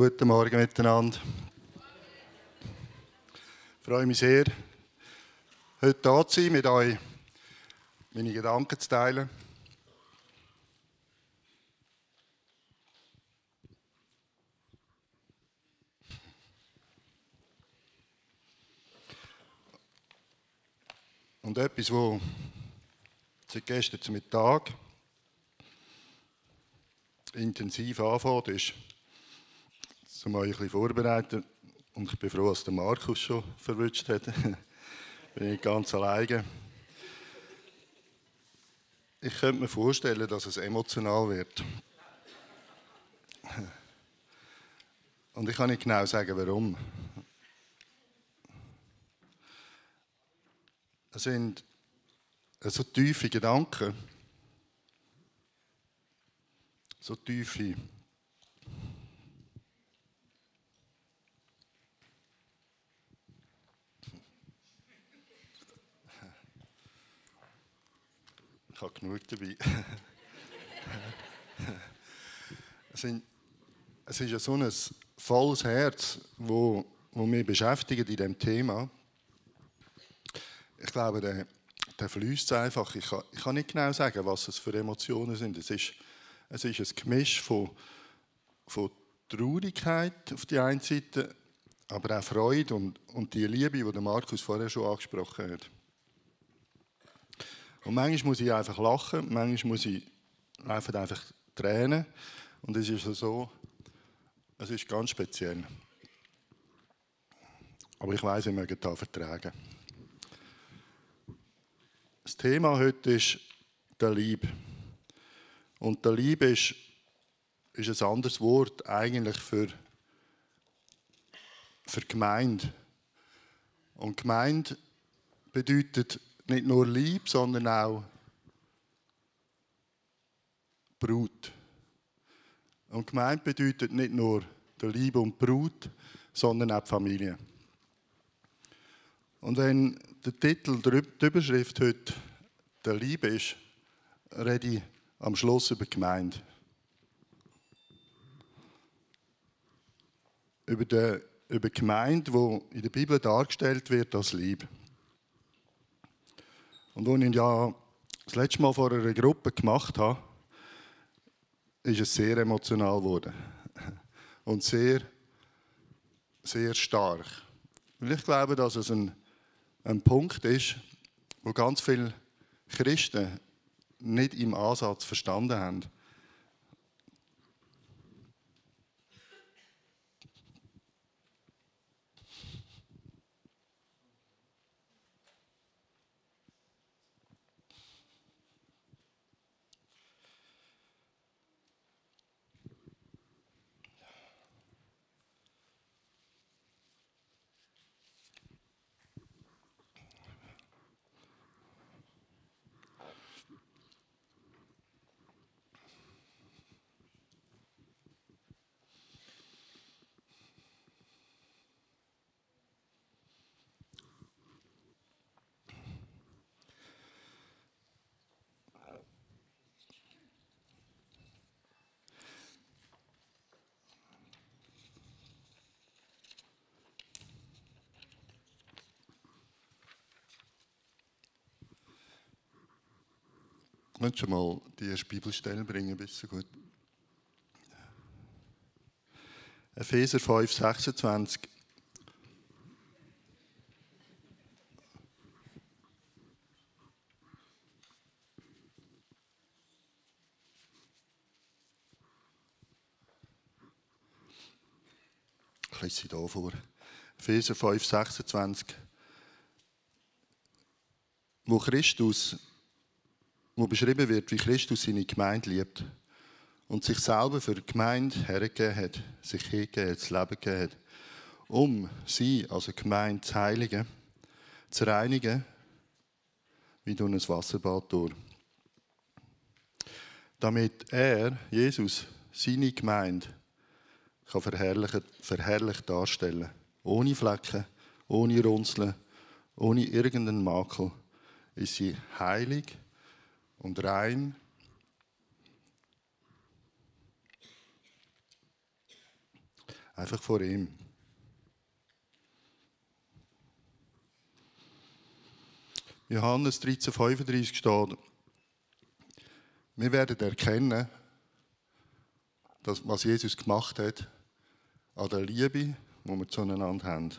Guten Morgen miteinander. Ich freue mich sehr, heute hier zu sein, mit euch meine Gedanken zu teilen. Und etwas, wo seit gestern zum Mittag intensiv anfängt, ist, um euch ein bisschen vorbereiten. Und ich bin froh, dass der Markus schon verwünscht hat. bin ich ganz alleine. Ich könnte mir vorstellen, dass es emotional wird. Und ich kann nicht genau sagen, warum. Es sind so tiefe Gedanken, so tiefe Ich habe genug dabei. es, sind, es ist ja so ein volles Herz, wo, wo mich beschäftigt in diesem Thema. Ich glaube, der, der fließt einfach. Ich kann, ich kann nicht genau sagen, was es für Emotionen sind. Es ist, es ist ein Gemisch von, von Traurigkeit auf der einen Seite, aber auch Freude und, und die Liebe, die Markus vorher schon angesprochen hat. Und manchmal muss ich einfach lachen, manchmal muss ich einfach, einfach tränen. Und es ist so, es ist ganz speziell. Aber ich weiß, ich möge da vertragen. Das Thema heute ist der Lieb. Und der Lieb ist, ist ein anderes Wort eigentlich für, für Gemeinde. Und Gemeinde bedeutet nicht nur Lieb, sondern auch Brut. Und Gemeinde bedeutet nicht nur der Liebe und Brut, sondern auch die Familie. Und wenn der Titel, die Überschrift heute der Liebe ist, rede ich am Schluss über die Gemeinde. Über die, über die Gemeinde, die in der Bibel dargestellt wird als Liebe. Und als ich ja das letzte Mal vor einer Gruppe gemacht habe, ist es sehr emotional geworden. Und sehr, sehr stark. Weil ich glaube, dass es ein, ein Punkt ist, wo ganz viele Christen nicht im Ansatz verstanden haben. Könntest du mal die erste Bibelstelle bringen, bist du gut? Epheser 5, 26. Ich lese sie hier vor. Epheser 5, 26. Wo Christus wo beschrieben wird, wie Christus seine Gemeinde liebt und sich selber für die Gemeinde hergegeben hat, sich hingegeben hat, das Leben gegeben hat, um sie, also Gemeinde, zu heiligen, zu reinigen, wie durch ein Wasserbad durch. Damit er, Jesus, seine Gemeinde kann verherrlicht, verherrlicht darstellen Ohne Flecken, ohne Runzeln, ohne irgendeinen Makel ist sie heilig und rein. Einfach vor ihm. Johannes 13,35 steht, wir werden erkennen, dass, was Jesus gemacht hat, an der Liebe, die wir zueinander haben.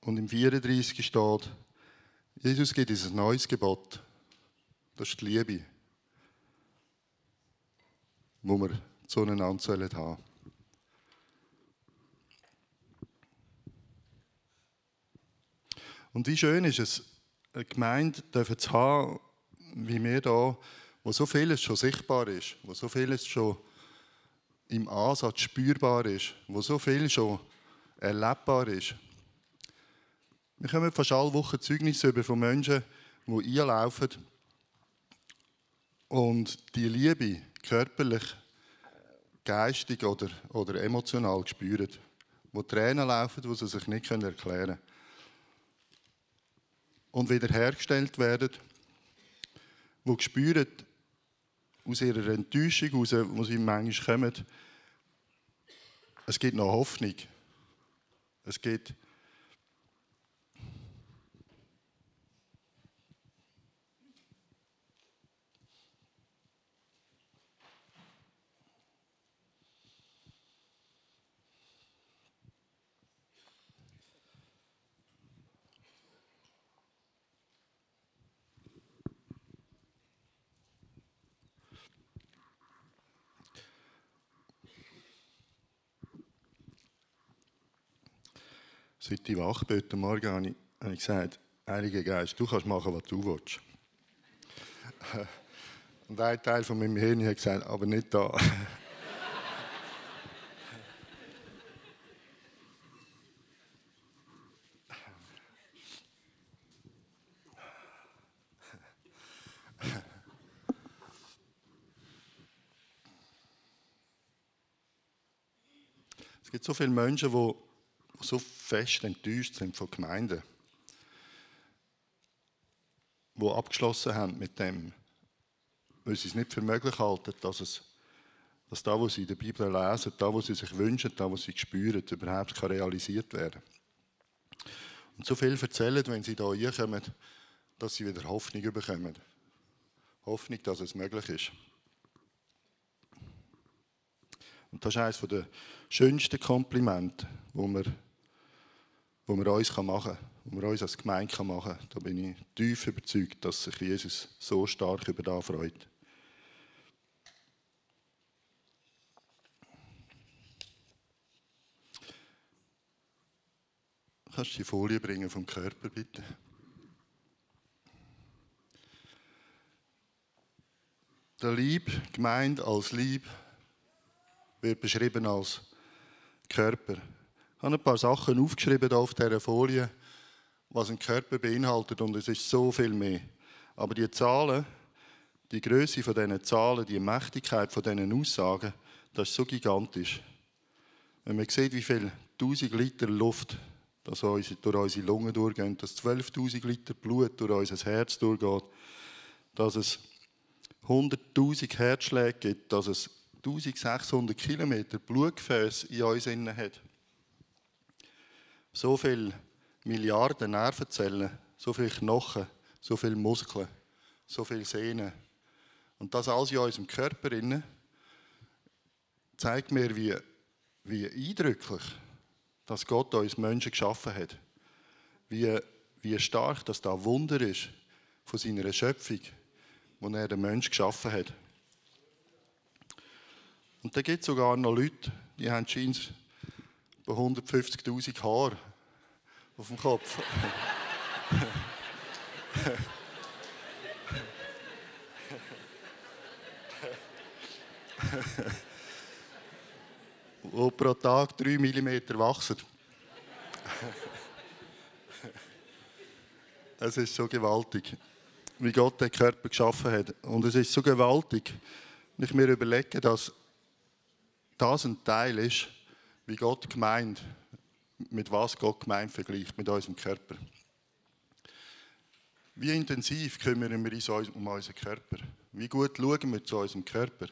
Und im 34 steht, Jesus gibt uns ein neues Gebot. Das ist die Liebe, die wir zueinander haben sollen. Und wie schön ist es, eine Gemeinde zu haben, wie wir hier, wo so vieles schon sichtbar ist, wo so vieles schon im Ansatz spürbar ist, wo so viel schon erlebbar ist. Wir kommen fast alle Wochen Zeugnisse über von Menschen, die einlaufen und die Liebe körperlich, geistig oder, oder emotional spüren. Wo Tränen laufen, die sie sich nicht erklären können. Und wiederhergestellt werden, die spüren, aus ihrer Enttäuschung, aus, wo sie manchmal kommen, es gibt noch Hoffnung. Es gibt Seit ich wach bin heute Morgen habe ich, habe ich gesagt, Heiliger Geist, du kannst machen, was du willst. Und ein Teil von meinem Hirn hat gesagt, aber nicht da. Es gibt so viele Menschen, die so fest enttäuscht sind von Gemeinden, die abgeschlossen haben mit dem, weil sie es nicht für möglich halten, dass es dass da, was sie in der Bibel lesen, da, was sie sich wünschen, da, was sie spüren, überhaupt kann realisiert werden Und so viel erzählen, wenn sie da reinkommen, dass sie wieder Hoffnung bekommen. Hoffnung, dass es möglich ist. Und das ist eines der schönsten Komplimente, wo wir wo wir uns machen können, wo wir uns als Gemeinde machen können. Da bin ich tief überzeugt, dass sich Jesus so stark über das freut. Kannst du die Folie bringen vom Körper, bitte? Der Lieb, gemeint als Lieb, wird beschrieben als Körper. Ich habe ein paar Sachen aufgeschrieben auf dieser Folie, was ein Körper beinhaltet und es ist so viel mehr. Aber die Zahlen, die Größe von diesen Zahlen, die Mächtigkeit von diesen Aussagen, das ist so gigantisch. Wenn man sieht, wie viel 1000 Liter Luft das durch unsere Lungen durchgehen, dass 12.000 Liter Blut durch unser Herz durchgeht, dass es 100.000 Herzschläge gibt, dass es 1600 Kilometer Blutgefäß in uns hat so viele Milliarden Nervenzellen, so viele Knochen, so viele Muskeln, so viele Sehnen. Und das alles in unserem Körper zeigt mir, wie, wie eindrücklich dass Gott uns Menschen geschaffen hat. Wie, wie stark das da Wunder ist von seiner Schöpfung, wo er den Menschen geschaffen hat. Und da gibt es sogar noch Leute, die haben scheinbar 150.000 Haare auf dem Kopf. wo pro Tag 3 mm wachsen. es ist so gewaltig, wie Gott den Körper geschaffen hat. Und es ist so gewaltig, wenn ich mir überlege, dass das ein Teil ist, wie Gott gemeint, mit was Gott gemeint vergleicht, mit unserem Körper. Wie intensiv kümmern wir uns um unseren Körper? Wie gut schauen wir zu unserem Körper?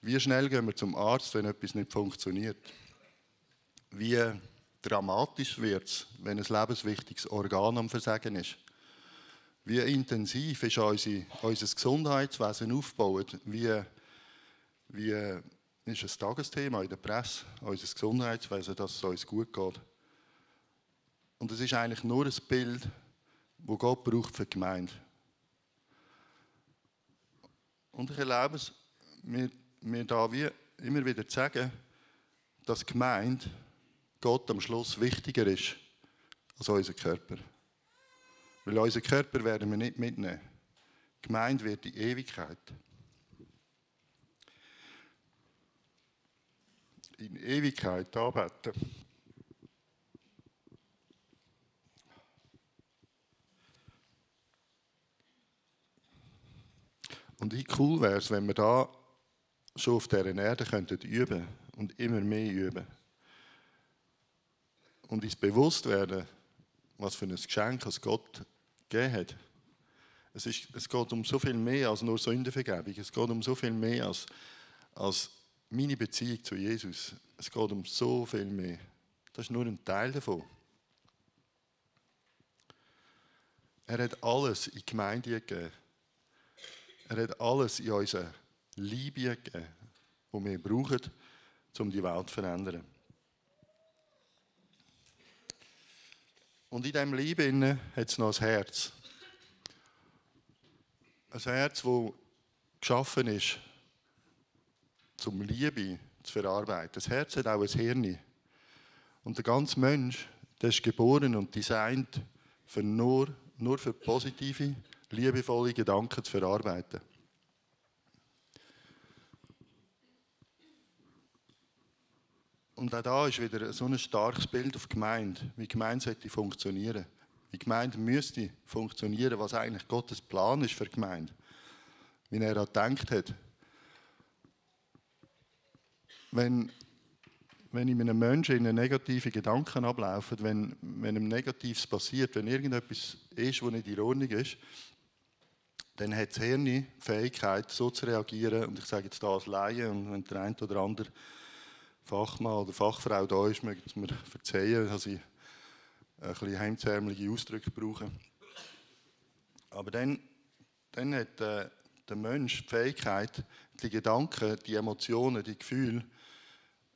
Wie schnell gehen wir zum Arzt, wenn etwas nicht funktioniert? Wie dramatisch wird es, wenn ein lebenswichtiges Organ am Versagen ist? Wie intensiv ist unser, unser Gesundheitswesen aufgebaut? Wie, wie ist ein Tagesthema in der Presse, unser Gesundheitswesen, dass es uns gut geht? Und es ist eigentlich nur ein Bild, das Gott braucht für die Gemeinde. Und ich erlebe es, mir, mir da wie immer wieder zu sagen, dass die Gemeinde Gott am Schluss wichtiger ist als unser Körper. Weil unseren Körper werden wir nicht mitnehmen. Die Gemeinde wird die Ewigkeit. In Ewigkeit arbeiten. Und wie cool wäre es, wenn wir da schon auf dieser Erde könnten üben und immer mehr üben. Und uns bewusst werden, was für ein Geschenk es Gott gegeben hat. Es, ist, es geht um so viel mehr als nur Sündenvergebung. Es geht um so viel mehr als, als meine Beziehung zu Jesus. Es geht um so viel mehr. Das ist nur ein Teil davon. Er hat alles in die Gemeinde gegeben. Er hat alles in unsere Liebe gegeben, die wir brauchen, um die Welt zu verändern. Und in diesem Liebe hat es noch ein Herz. Ein Herz, das geschaffen ist, zum Liebe zu verarbeiten. Das Herz hat auch ein Hirn. Und der ganze Mensch, der ist geboren und designt für nur, nur für positive, liebevolle Gedanken zu verarbeiten. Und auch da ist wieder so ein starkes Bild auf die Gemeinde, wie die Gemeinde sollte funktionieren. Wie Gemeinde müsste funktionieren, was eigentlich Gottes Plan ist für Gemeinde. Wie er daran gedacht hat. Wenn, wenn in einem Menschen in negative Gedanken ablaufen, wenn, wenn ihm Negatives passiert, wenn irgendetwas ist, was nicht in Ordnung ist, dann hat das Hirn die Fähigkeit, so zu reagieren. Und ich sage jetzt da als Laie, und wenn der eine oder andere Fachmann oder Fachfrau da ist, möchte es mir verzeihen, dass ich ein bisschen heimzärmliche Ausdrücke brauche. Aber dann, dann hat äh, der Mensch die Fähigkeit, die Gedanken, die Emotionen, die Gefühle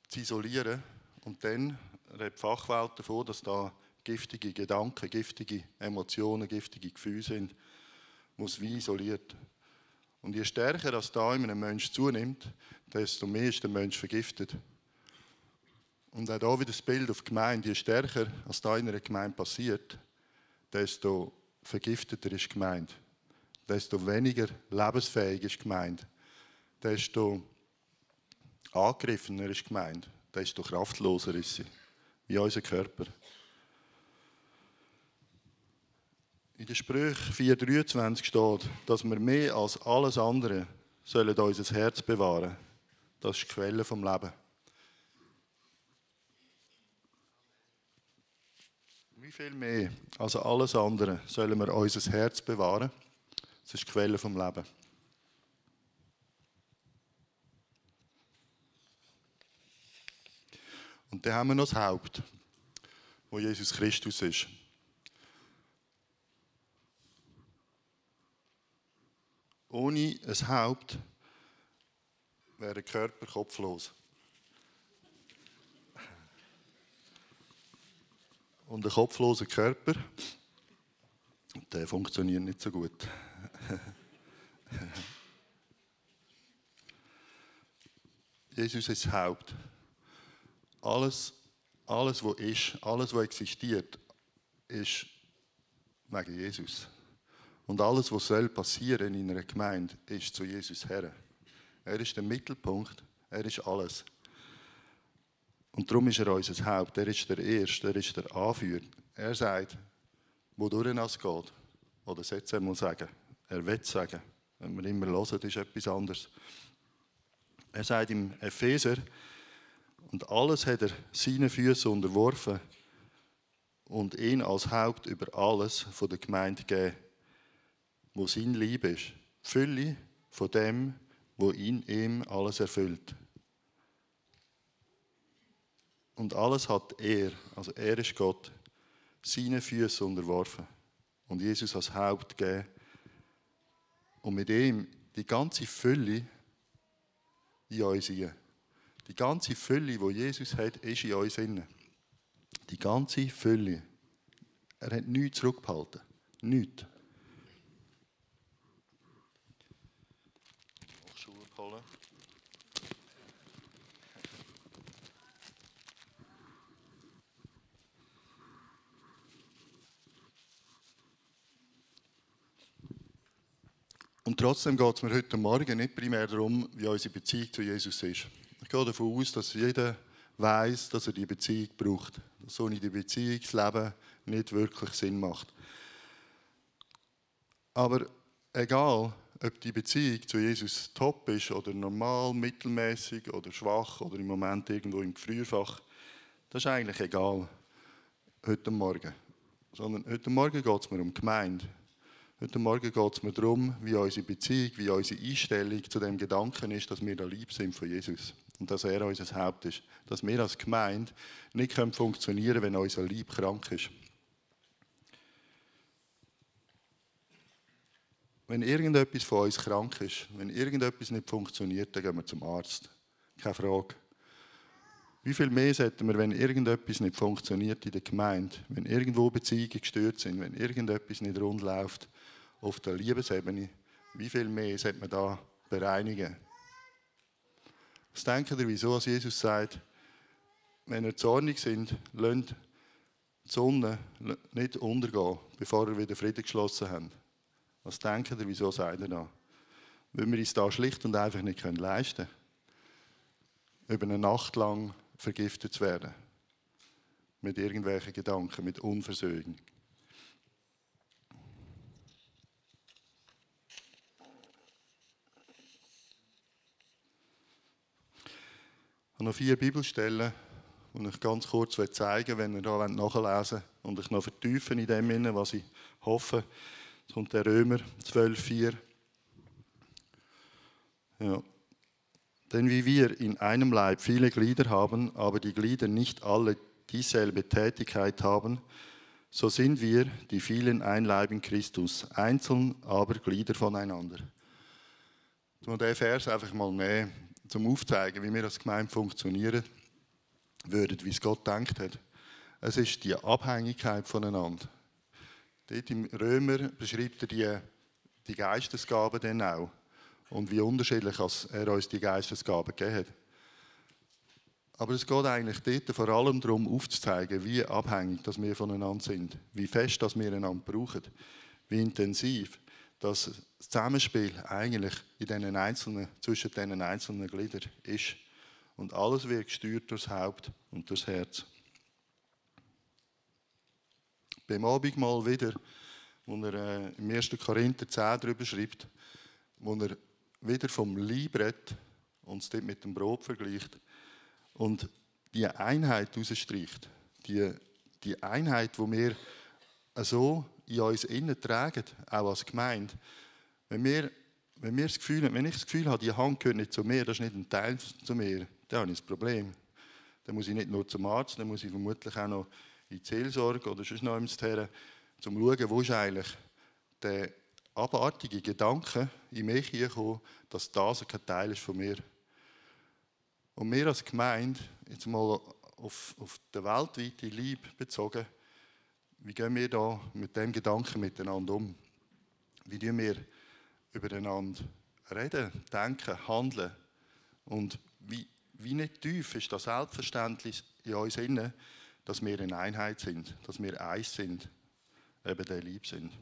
zu isolieren. Und dann redet die Fachwelt davon, dass da giftige Gedanken, giftige Emotionen, giftige Gefühle sind, muss wie isoliert. Und je stärker das da in einem Menschen zunimmt, desto mehr ist der Mensch vergiftet. Und auch hier wieder das Bild auf die Gemeinde. Je stärker als da in einer Gemeinde passiert, desto vergifteter ist die Gemeinde. Desto weniger lebensfähig ist die Gemeinde. Desto angegriffener ist die Gemeinde. Desto kraftloser ist sie. Wie unser Körper. In der Sprüche 4,23 steht, dass wir mehr als alles andere sollen unser Herz bewahren. Das ist die Quelle vom Leben. Wie viel mehr als alles andere sollen wir unser Herz bewahren? Das ist die Quelle vom Leben. Dann haben wir noch das Haupt, wo Jesus Christus ist. Ohne ein Haupt wäre der Körper kopflos. Und ein kopfloser Körper, der funktioniert nicht so gut. Jesus ist das Haupt. Alles, alles, was ist, alles, was existiert, ist wegen Jesus. Und alles, was soll passieren in einer Gemeinde, ist zu Jesus her. Er ist der Mittelpunkt, er ist alles. Und darum ist er unser Haupt. Er ist der Erste, er ist der Anführer. Er sagt, wodurch es geht. Oder sollte er mal sagen. Er will sagen. Wenn wir immer hören, ist etwas anderes. Er sagt im Epheser, und alles hat er seinen Füßen unterworfen und ihn als Haupt über alles von der Gemeinde gegeben, wo sein Lieb ist. Die Fülle von dem, wo in ihm alles erfüllt. Und alles hat er, also er ist Gott, seine Füße unterworfen und Jesus als Haupt gegeben. Und mit ihm die ganze Fülle in uns hinein. Die ganze Fülle, die Jesus hat, ist in uns inne. Die ganze Fülle. Er hat nichts zurückgehalten. Nichts. Schuhe holen. Und trotzdem geht es mir heute Morgen nicht primär darum, wie unsere Beziehung zu Jesus ist. Ich gehe davon aus, dass jeder weiß, dass er die Beziehung braucht. Dass ohne die Beziehung das Leben nicht wirklich Sinn macht. Aber egal, ob die Beziehung zu Jesus top ist oder normal, mittelmäßig oder schwach oder im Moment irgendwo im Gefrierfach, das ist eigentlich egal heute Morgen. Sondern heute Morgen geht es mir um Gemeinde. Heute Morgen geht es mir darum, wie unsere Beziehung, wie unsere Einstellung zu dem Gedanken ist, dass wir da lieb sind von Jesus und dass er unser Haupt ist. Dass wir als Gemeinde nicht funktionieren können, wenn unser Lieb krank ist. Wenn irgendetwas von uns krank ist, wenn irgendetwas nicht funktioniert, dann gehen wir zum Arzt. Keine Frage. Wie viel mehr sollten wir, wenn irgendetwas nicht funktioniert in der Gemeinde, wenn irgendwo Beziehungen gestört sind, wenn irgendetwas nicht rund läuft, auf der Liebesebene, wie viel mehr sollte man da bereinigen? Was denken ihr, wieso Jesus sagt, wenn ihr zornig sind, lasst die Sonne nicht untergehen, bevor ihr wieder Frieden geschlossen habt? Was denken ihr, wieso sagt er da? Weil wir uns da schlicht und einfach nicht leisten können, über eine Nacht lang vergiftet zu werden. Mit irgendwelchen Gedanken, mit Unversöhnung. Habe noch vier Bibelstellen, die ich ganz kurz zeigen will, wenn ihr da nachlesen wollt und ich noch vertiefen in dem, was ich hoffe. Jetzt kommt der Römer 12,4. Ja. Denn wie wir in einem Leib viele Glieder haben, aber die Glieder nicht alle dieselbe Tätigkeit haben, so sind wir, die vielen ein Leib in Christus, einzeln aber Glieder voneinander. Muss diesen Vers einfach mal nehmen zum Aufzeigen, wie wir als Gemeinde funktionieren würden, wie es Gott denkt hat. Es ist die Abhängigkeit voneinander. Dort im Römer beschreibt er die, die Geistesgaben dann auch und wie unterschiedlich er uns die Geistesgaben gegeben hat. Aber es geht eigentlich dort vor allem darum, aufzuzeigen, wie abhängig dass wir voneinander sind, wie fest dass wir einander brauchen, wie intensiv das Zusammenspiel eigentlich in den einzelnen, zwischen den einzelnen Gliedern ist. Und alles wird gesteuert durchs Haupt und durchs Herz. Beim Abendmahl wieder, wo er äh, im 1. Korinther 10 darüber schreibt, wo er wieder vom und es dort mit dem Brot vergleicht und die Einheit herausstreicht. Die, die Einheit, die wir so in uns innen tragen, auch als Gemeinde. Wenn, wir, wenn, wir das Gefühl, wenn ich das Gefühl habe, die Hand gehört nicht zu mir, das ist nicht ein Teil zu mir, dann habe ich ein Problem. Dann muss ich nicht nur zum Arzt, dann muss ich vermutlich auch noch in die Seelsorge oder sonst noch ins Terren, um zu schauen, wo ist eigentlich der abartige Gedanke in mich gekommen, dass das kein Teil ist von mir. Und wir als Gemeinde, jetzt mal auf, auf den weltweiten Liebe bezogen, wie gehen wir da mit dem Gedanken miteinander um? Wie tun wir übereinander reden, denken, handeln? Und wie, wie nicht tief ist das Selbstverständnis in uns inne, dass wir eine Einheit sind, dass wir eins sind, eben der Lieb sind.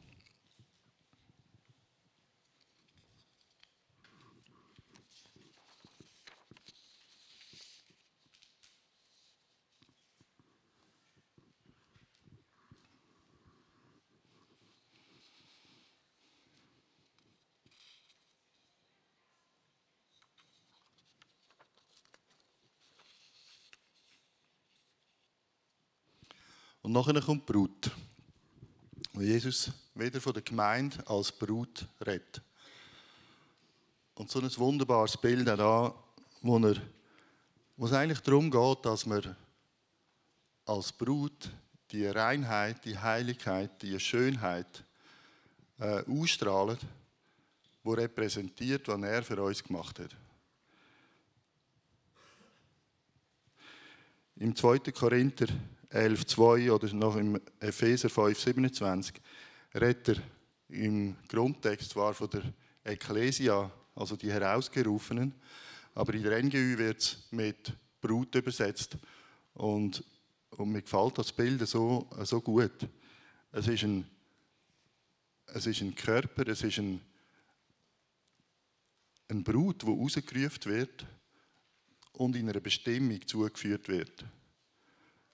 Und nachher kommt die Brut. Und Jesus wieder von der Gemeinde als Brut redet. Und so ein wunderbares Bild auch da, wo, er, wo es eigentlich darum geht, dass wir als Brut die Reinheit, die Heiligkeit, die Schönheit äh, ausstrahlen, wo repräsentiert, was er für uns gemacht hat. Im 2. Korinther 11,2 oder noch im Epheser 5,27 redet er im Grundtext zwar von der Ekklesia, also die Herausgerufenen, aber in der NGÜ wird es mit Brut übersetzt. Und, und mir gefällt das Bild so, so gut. Es ist, ein, es ist ein Körper, es ist ein, ein Brut, wo rausgerufen wird und in einer Bestimmung zugeführt wird.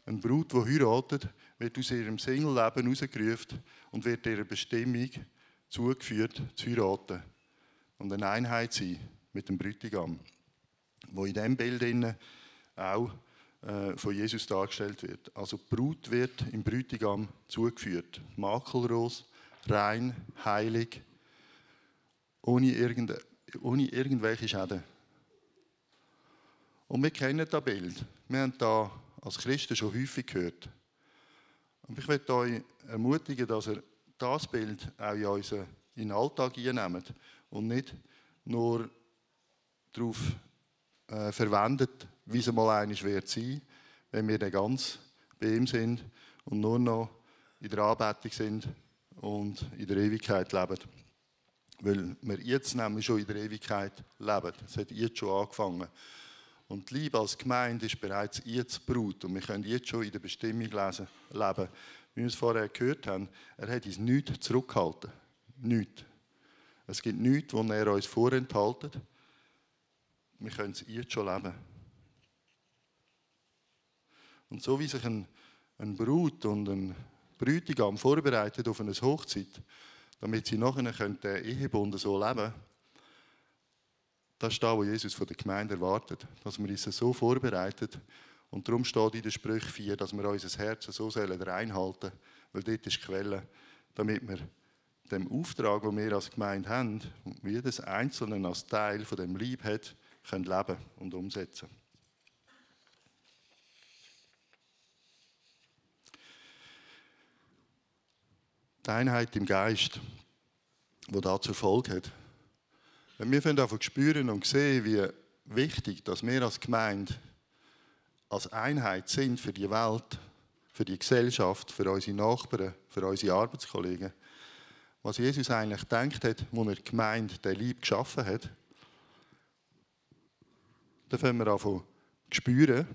Ein Brut, die heiratet, wird aus ihrem Single-Leben rausgerufen und wird ihrer Bestimmung zugeführt, zu heiraten und eine Einheit sein mit dem Bräutigam, wo in diesem Bild auch äh, von Jesus dargestellt wird. Also die Brut wird im Bräutigam zugeführt, makellos, rein, heilig, ohne, irgende, ohne irgendwelche Schäden. Und wir kennen das Bild. Wir haben da als Christen schon häufig gehört. Und ich möchte euch ermutigen, dass ihr das Bild auch in unseren Alltag einnehmt und nicht nur darauf äh, verwendet, wie es mal eines wird sein, wenn wir dann ganz bei ihm sind und nur noch in der Anbetung sind und in der Ewigkeit leben. Weil wir jetzt nämlich schon in der Ewigkeit leben. Es hat jetzt schon angefangen. Und die Liebe als Gemeinde ist bereits jetzt Brut und wir können jetzt schon in der Bestimmung lesen, leben. Wie wir es vorher gehört haben, er hat uns nichts zurückgehalten. Nichts. Es gibt nichts, was er uns vorenthaltet. Wir können es jetzt schon leben. Und so wie sich ein, ein Brut und ein Bräutigam vorbereitet auf eine Hochzeit, damit sie nachher den Ehebund so leben können, das ist das, was Jesus von der Gemeinde erwartet. Dass wir uns so vorbereitet. Und darum steht in der Sprüche 4, dass wir unser Herz so reinhalten sollen, weil dort ist die Quelle, damit wir dem Auftrag, den wir als Gemeinde haben, und jedes Einzelne als Teil von dem Lieb hat, können leben und umsetzen. Die Einheit im Geist, die da zur Folge hat, wenn wir davon spüren und sehen, wie wichtig, dass wir als Gemeinde als Einheit sind für die Welt, für die Gesellschaft, für unsere Nachbarn, für unsere Arbeitskollegen, was Jesus eigentlich denkt hat, wo er die Gemeinde, der Lieb geschaffen hat, dann fangen wir davon spüren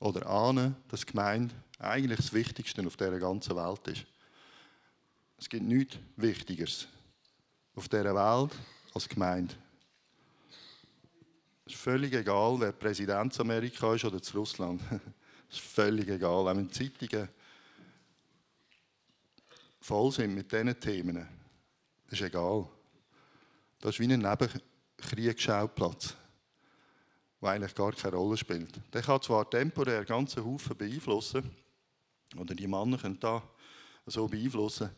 oder ahnen, dass die Gemeinde eigentlich das Wichtigste auf dieser ganzen Welt ist. Es gibt nichts Wichtigeres auf dieser Welt als Gemeinde. Es ist völlig egal, wer Präsident Amerika ist oder zu Russland. Es ist völlig egal. Auch wenn Zeitungen voll sind mit diesen Themen, ist egal. Das ist wie ein Nebenkriegsschauplatz, der eigentlich gar keine Rolle spielt. Der kann zwar temporär ganze Haufen beeinflussen, oder die Männer können da so beeinflussen,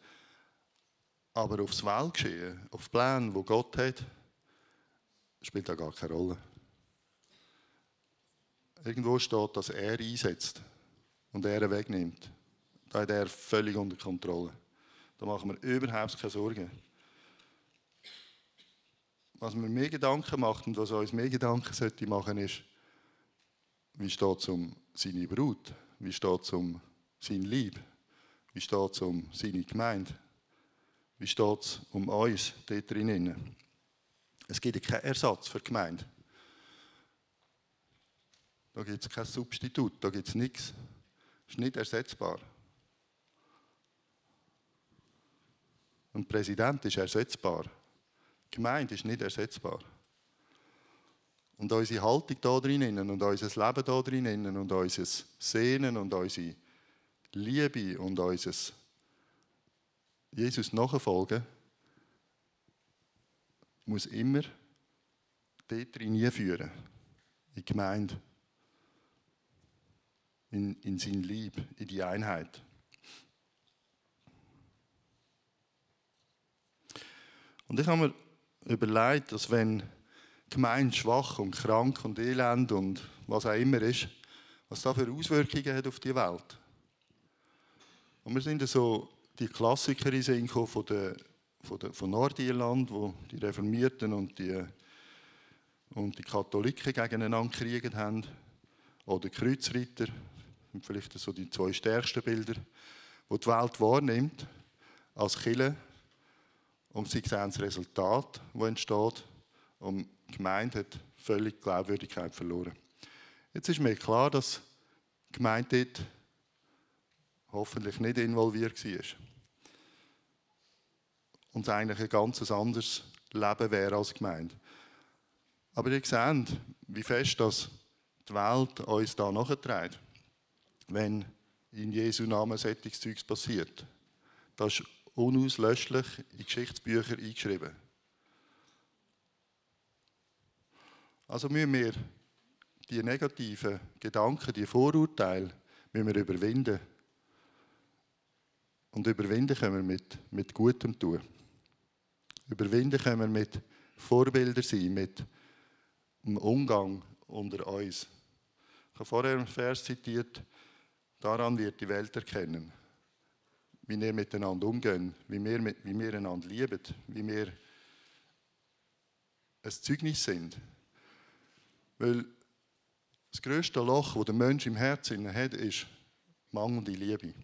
aber aufs Weltgeschehen, auf Pläne, die Gott hat, spielt da gar keine Rolle. Irgendwo steht, dass er einsetzt und er wegnimmt. Da hat er völlig unter Kontrolle. Da machen wir überhaupt keine Sorgen. Was mir mehr Gedanken macht und was uns mehr Gedanken sollte machen, ist, wie steht es um seine Brut? Wie steht es um sein Lieb? Wie steht es um seine Gemeinde? Wie steht es um uns dort drinnen? Es gibt keinen Ersatz für die Gemeinde. Da gibt es kein Substitut, da gibt es nichts. Es ist nicht ersetzbar. Ein Präsident ist ersetzbar. Die Gemeinde ist nicht ersetzbar. Und unsere Haltung da drinnen und unser Leben da drinnen und unser Sehnen und unsere Liebe und unser Jesus nachfolgen, muss immer dort führen, in die Gemeinde, in, in sein Lieb, in die Einheit. Und ich habe mir überlegt, dass wenn Gemeinde schwach und krank und elend und was auch immer ist, was da für Auswirkungen hat auf die Welt. Und wir sind so die Klassiker in Sinn von, der, von, der, von Nordirland, wo die Reformierten und die, und die Katholiken gegeneinander gekriegt haben. Oder Kreuzritter, vielleicht so die zwei stärksten Bilder, wo die Welt wahrnimmt als Kille und sie sehen das Resultat, das entsteht und die Gemeinde hat völlig Glaubwürdigkeit verloren. Jetzt ist mir klar, dass die Gemeinde dort hoffentlich nicht involviert war. Und es eigentlich ein ganz anderes Leben wäre als Gemeinde. Aber ihr seht, wie fest das die Welt uns da nachträgt, wenn in Jesu Namen solches Zeugs passiert. Das ist unauslöschlich in Geschichtsbücher eingeschrieben. Also müssen wir die negativen Gedanken, die Vorurteile, müssen wir überwinden. Und überwinden können wir mit, mit Gutem tun. Überwinden können wir mit Vorbildern sein, mit dem Umgang unter uns. Ich habe vorher einen Vers zitiert, daran wird die Welt erkennen, wie wir miteinander umgehen, wie wir, wie wir einander lieben, wie wir ein Zeugnis sind. Weil das größte Loch, das der Mensch im Herzen hat, ist mangelnde Liebe.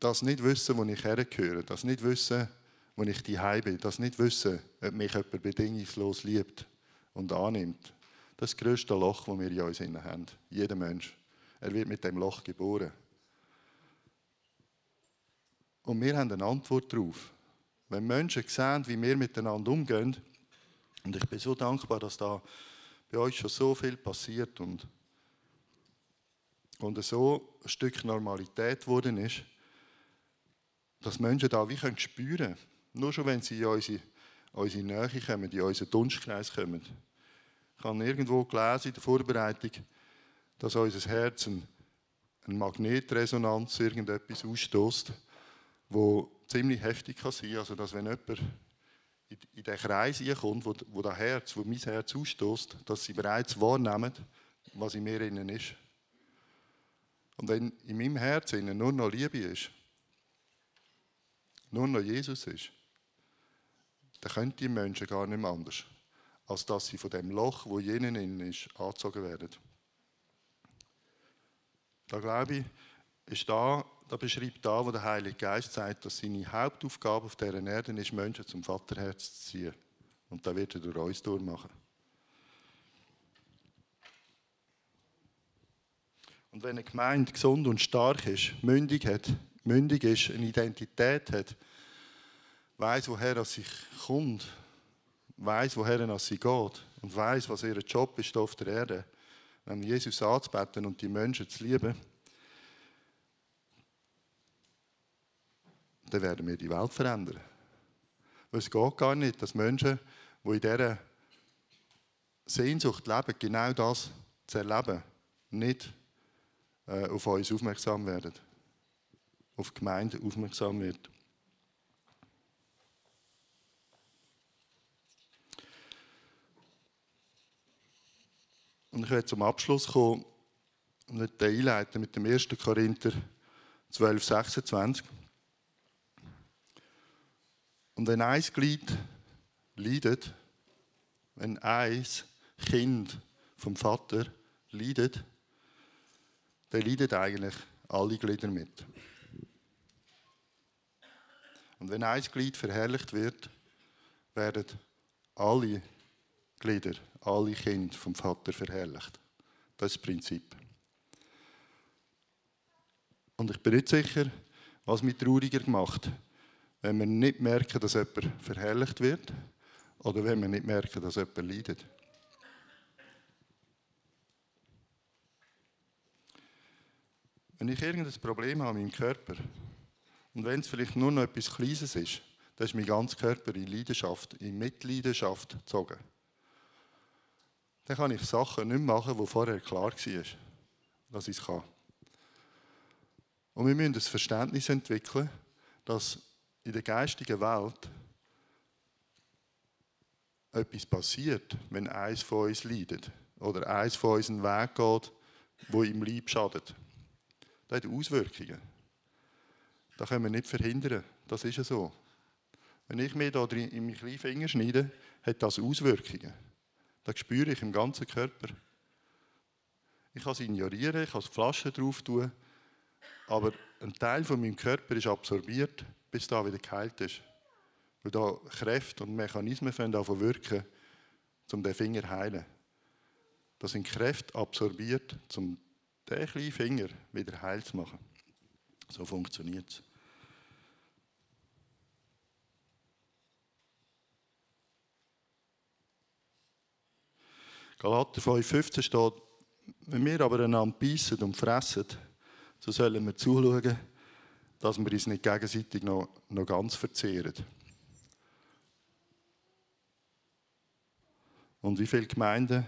Das nicht wissen, wo ich hergehöre, das nicht wissen, wo ich die bin, das nicht wissen, ob mich jemand bedingungslos liebt und annimmt. Das ist das größte Loch, das wir in uns haben. Jeder Mensch. Er wird mit dem Loch geboren. Und wir haben eine Antwort darauf. Wenn Menschen sehen, wie wir miteinander umgehen, und ich bin so dankbar, dass da bei euch schon so viel passiert und, und so ein Stück Normalität geworden ist, dass Menschen da wie können spüren nur schon wenn sie in unsere, unsere Nähe kommen, in unseren Dunstkreis kommen. Ich habe irgendwo gelesen in der Vorbereitung, dass unser Herz eine Magnetresonanz irgendetwas ausstößt, wo ziemlich heftig kann sein. Also dass wenn jemand in, den Kreis kommt, wo, wo das Herz, wo mein Herz ausstößt, dass sie bereits wahrnehmen, was in mir innen ist. Und wenn in meinem Herzen nur noch Liebe ist, nur noch Jesus ist, dann können die Menschen gar nicht mehr anders, als dass sie von dem Loch, wo jenen innen ist, angezogen werden. Da glaube ich, ist da da beschreibt da, wo der Heilige Geist sagt, dass seine Hauptaufgabe auf dieser Erde ist, Menschen zum Vaterherz zu ziehen. Und da wird er durch uns durchmachen. Und wenn eine Gemeinde gesund und stark ist, mündig, hat, mündig ist, eine Identität hat, weiß, woher sie kommt, weiß, woher sie geht und weiß, was ihr Job ist auf der Erde, nämlich Jesus anzubeten und die Menschen zu lieben, dann werden wir die Welt verändern. Weil es geht gar nicht, dass Menschen, die in dieser Sehnsucht leben, genau das zu erleben, nicht äh, auf uns aufmerksam werden, auf die Gemeinde aufmerksam wird. Und ich werde zum Abschluss kommen und einleiten mit dem 1. Korinther 12, 26. Und wenn ein Glied leidet, wenn ein Kind vom Vater leidet, dann leiden eigentlich alle Glieder mit. Und wenn ein Glied verherrlicht wird, werden alle Glieder, alle Kinder vom Vater verherrlicht. Das ist das Prinzip. Und ich bin nicht sicher, was mich trauriger gemacht hat wenn wir nicht merken, dass jemand verherrlicht wird oder wenn wir nicht merken, dass jemand leidet. Wenn ich irgendein Problem habe meinem Körper und wenn es vielleicht nur noch etwas Kleines ist, dann ist mein ganzer Körper in Leidenschaft, in Mitleidenschaft gezogen. Dann kann ich Sachen nicht machen, die vorher klar war, dass ich es kann. Und wir müssen das Verständnis entwickeln, dass in der geistigen Welt etwas passiert, wenn eins von uns leidet oder eins von uns einen Weg geht, wo ihm Lieb schadet. Das hat Auswirkungen. Das können wir nicht verhindern. Das ist ja so. Wenn ich mir da in meinen kleinen Finger schneide, hat das Auswirkungen. Das spüre ich im ganzen Körper. Ich kann es ignorieren, ich kann Flaschen drauf tun, aber ein Teil von meinem Körper ist absorbiert, bis da wieder geheilt ist. Weil da Kräfte und Mechanismen anfangen wirken, um den Finger zu heilen. Das sind Kräfte absorbiert, um den kleinen Finger wieder heil zu machen. So funktioniert es. Galater 5,15 steht, wenn wir aber einander beißen und fressen, so sollen wir zuschauen, dass wir uns nicht gegenseitig noch, noch ganz verzehren. Und wie viele Gemeinden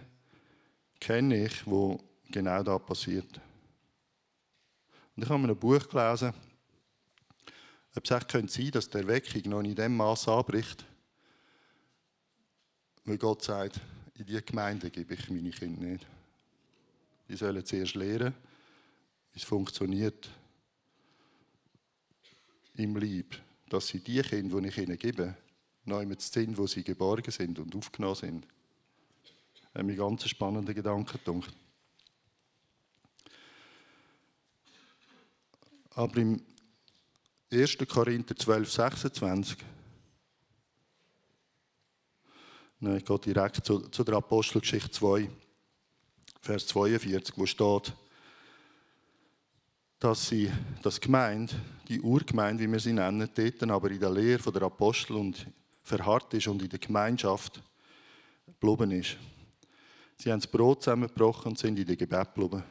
kenne ich, wo genau das passiert? Und ich habe mir ein Buch gelesen, ob es echt sein könnte, dass der Erweckung noch in dem Maß anbricht, weil Gott sagt, in diese Gemeinde gebe ich meine Kinder nicht. Die sollen zuerst lernen, wie es funktioniert im Lieb, dass sie die Kinder, die ich ihnen gebe, neu mit sind, wo sie geborgen sind und aufgenommen sind. Das hat mich ganz spannende Gedanken gedacht. Aber im 1. Korinther 12, 26 Nein, ich gehe direkt zu, zu der Apostelgeschichte 2, Vers 42, wo steht, dass sie, das Gemeinde, die Urgemeinde, wie wir sie nennen, dort aber in der Lehre der Apostel und verharrt ist und in der Gemeinschaft geblieben ist. Sie haben das Brot zusammengebrochen und sind in der Gebet geblieben.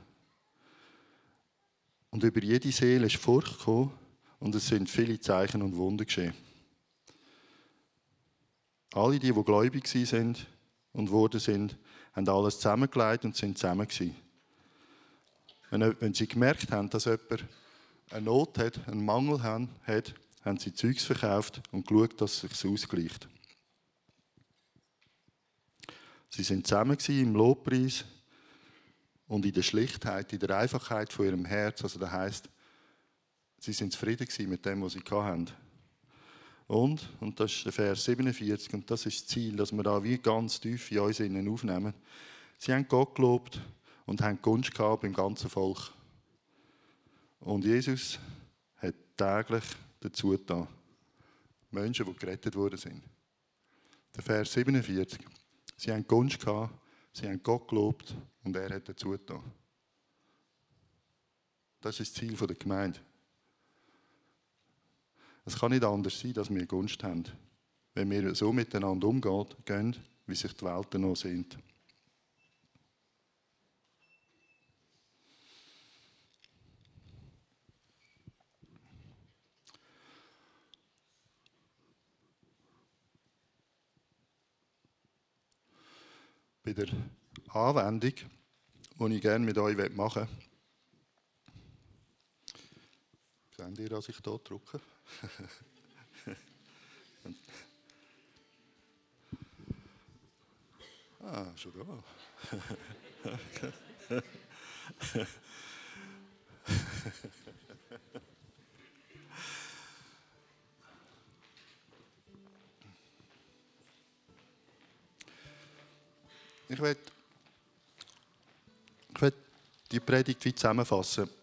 Und über jede Seele ist Furcht gekommen und es sind viele Zeichen und Wunder geschehen. Alle, die, die gläubig sind und wurden sind, haben alles zusammengelegt und sind zusammen gewesen. Wenn, sie gemerkt haben, dass jemand eine Not hat, einen Mangel hat, haben sie Zeugs verkauft und geschaut, dass es sich ausgleicht. Sie sind zusammen im Lobpreis und in der Schlichtheit, in der Einfachheit von ihrem Herz. Also das heißt, sie sind zufrieden mit dem, was sie hatten. Und, und das ist der Vers 47, und das ist das Ziel, dass wir da wie ganz tief in uns innen aufnehmen. Sie haben Gott gelobt und haben Gunst gehabt beim ganzen Volk. Und Jesus hat täglich dazu getan. Menschen, die gerettet worden sind. Der Vers 47. Sie haben Gunst gehabt, sie haben Gott gelobt und er hat dazu getan. Das ist das Ziel der Gemeinde. Es kann nicht anders sein, dass wir Gunst haben, wenn wir so miteinander umgehen, wie sich die Welt noch sind. Bei der Anwendung, die ich gerne mit euch machen möchte, Seht ihr, dass ich hier drücke? ah, schon da. ich werde ich die Predigt wie zusammenfassen.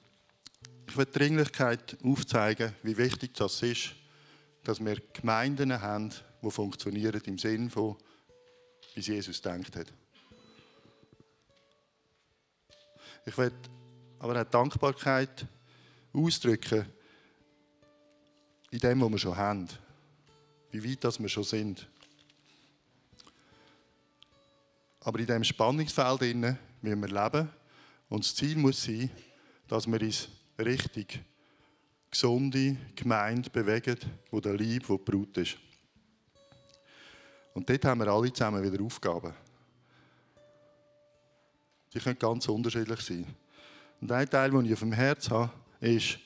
Ich will die Dringlichkeit aufzeigen, wie wichtig das ist, dass wir Gemeinden haben, die funktionieren im Sinn von, wie Jesus denkt hat. Ich will aber auch Dankbarkeit ausdrücken in dem, was wir schon haben. Wie weit das wir schon sind. Aber in diesem Spannungsfeld müssen wir leben. Und das Ziel muss sein, dass wir uns richtig gesunde Gemeinde bewegen, wo der Lieb, wo die Brut ist. Und dort haben wir alle zusammen wieder Aufgaben. Die können ganz unterschiedlich sein. Und ein Teil, den ich auf dem Herz habe, ist,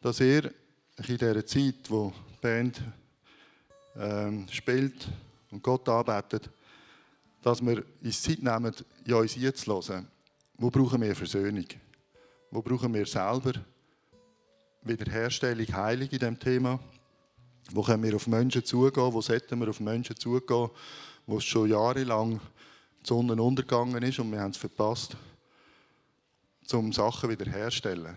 dass ihr in dieser Zeit, wo die Band ähm, spielt und Gott anbeten, dass wir uns Zeit nehmen, in uns einzuhören. Wo brauchen wir Versöhnung? Wo brauchen wir selber Wiederherstellung, Heilung in diesem Thema? Wo können wir auf Menschen zugehen? Wo sollten wir auf Menschen zugehen, wo es schon jahrelang die Sonne untergegangen ist und wir haben es verpasst, um Sachen wiederherzustellen?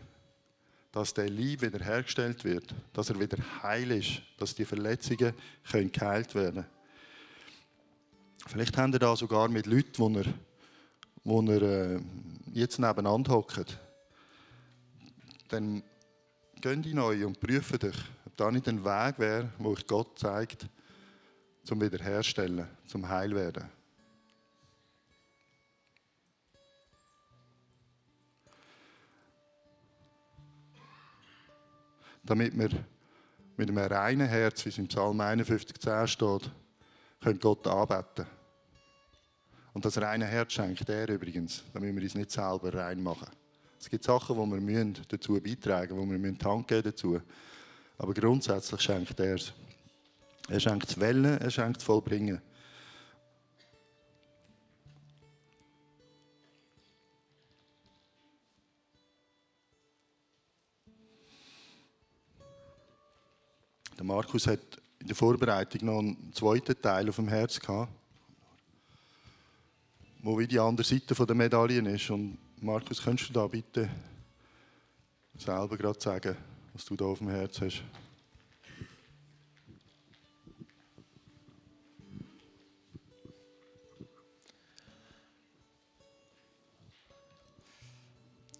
Dass der Leib wiederhergestellt wird, dass er wieder heil ist, dass die Verletzungen können geheilt werden können. Vielleicht habt ihr da sogar mit Leuten, wo wo ihr äh, jetzt nebeneinander hockt. Dann geht in euch und prüft euch, ob da nicht ein Weg wäre, wo euch Gott zeigt, zum Wiederherstellen, zum Heilwerden. Damit wir mit einem reinen Herz, wie es im Psalm 51,10 steht, können Gott anbeten Und das reine Herz schenkt er übrigens, damit wir uns nicht selber rein machen. Es gibt Sachen, die wir dazu beitragen müssen, die wir die Hand geben dazu. Aber grundsätzlich schenkt er es. Er schenkt das Wellen, er schenkt das Vollbringen. Der Markus hat in der Vorbereitung noch einen zweiten Teil auf dem Herz gehabt, wo wie die andere Seite der Medaille ist. Und Markus, könntest du da bitte selber gerade sagen, was du da auf dem Herz hast?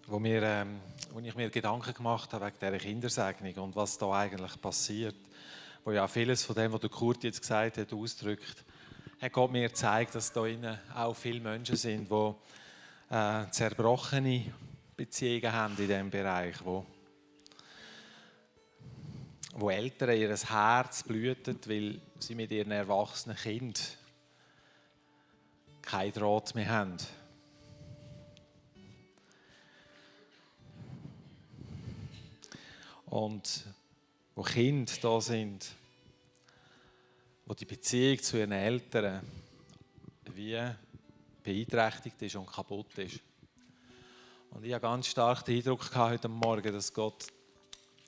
Wo, wir, ähm, wo ich mir Gedanken gemacht habe wegen dieser Kindersegnung und was da eigentlich passiert, wo ja vieles von dem, was der Kurt jetzt gesagt hat, ausdrückt, hat Gott mir gezeigt, dass da innen auch viele Menschen sind, die äh, zerbrochene Beziehungen haben in diesem Bereich, wo, wo Eltern ihr Herz blühten, weil sie mit ihren erwachsenen Kind kein Draht mehr haben. Und wo Kinder da sind, wo die Beziehung zu ihren Eltern wie beeinträchtigt ist und kaputt ist. Und ich habe ganz stark den Eindruck gehabt heute Morgen, dass Gott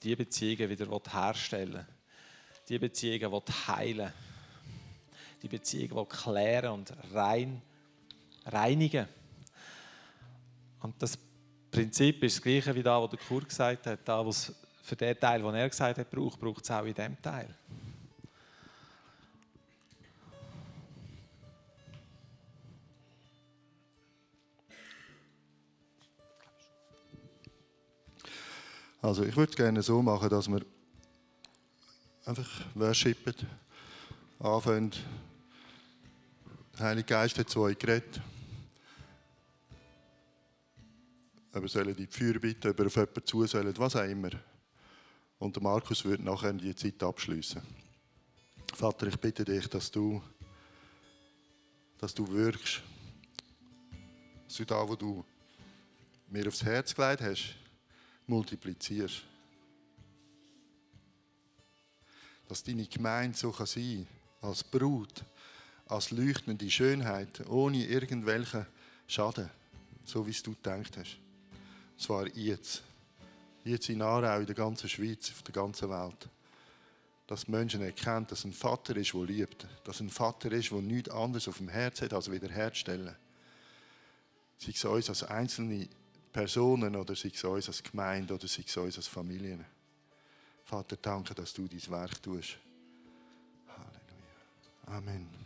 diese Beziehungen wieder herstellen will. Die Beziehungen heilen Die Beziehungen klären und rein, reinigen. Und das Prinzip ist das gleiche wie da, was der Kur gesagt hat. Da, was für den Teil, den er gesagt hat, braucht, braucht es auch in diesem Teil. Also ich würde es gerne so machen, dass wir einfach worshipen, anfangen. Der Heilige Geist hat zu euch geredet. Ob ihr die Feuer bitten, ob ihr auf jemanden zu sollen, was auch immer. Und der Markus wird nachher die Zeit abschließen. Vater, ich bitte dich, dass du, dass du wirkst. Dass du da, wo du mir aufs Herz gelegt hast, multiplizierst. Dass deine Gemeinde so kann sein als Brut, als leuchtende Schönheit, ohne irgendwelchen Schaden, so wie es du gedacht hast. Und zwar jetzt. Jetzt in Aarau, in der ganzen Schweiz, auf der ganzen Welt. Dass Menschen erkennen, dass ein Vater ist, der liebt. Dass ein Vater ist, der nichts anderes auf dem Herz hat, als wiederherzustellen. Sei es uns als einzelne Personen oder sei es uns als Gemeinde oder sei es uns als Familien. Vater, danke, dass du dein Werk tust. Halleluja. Amen.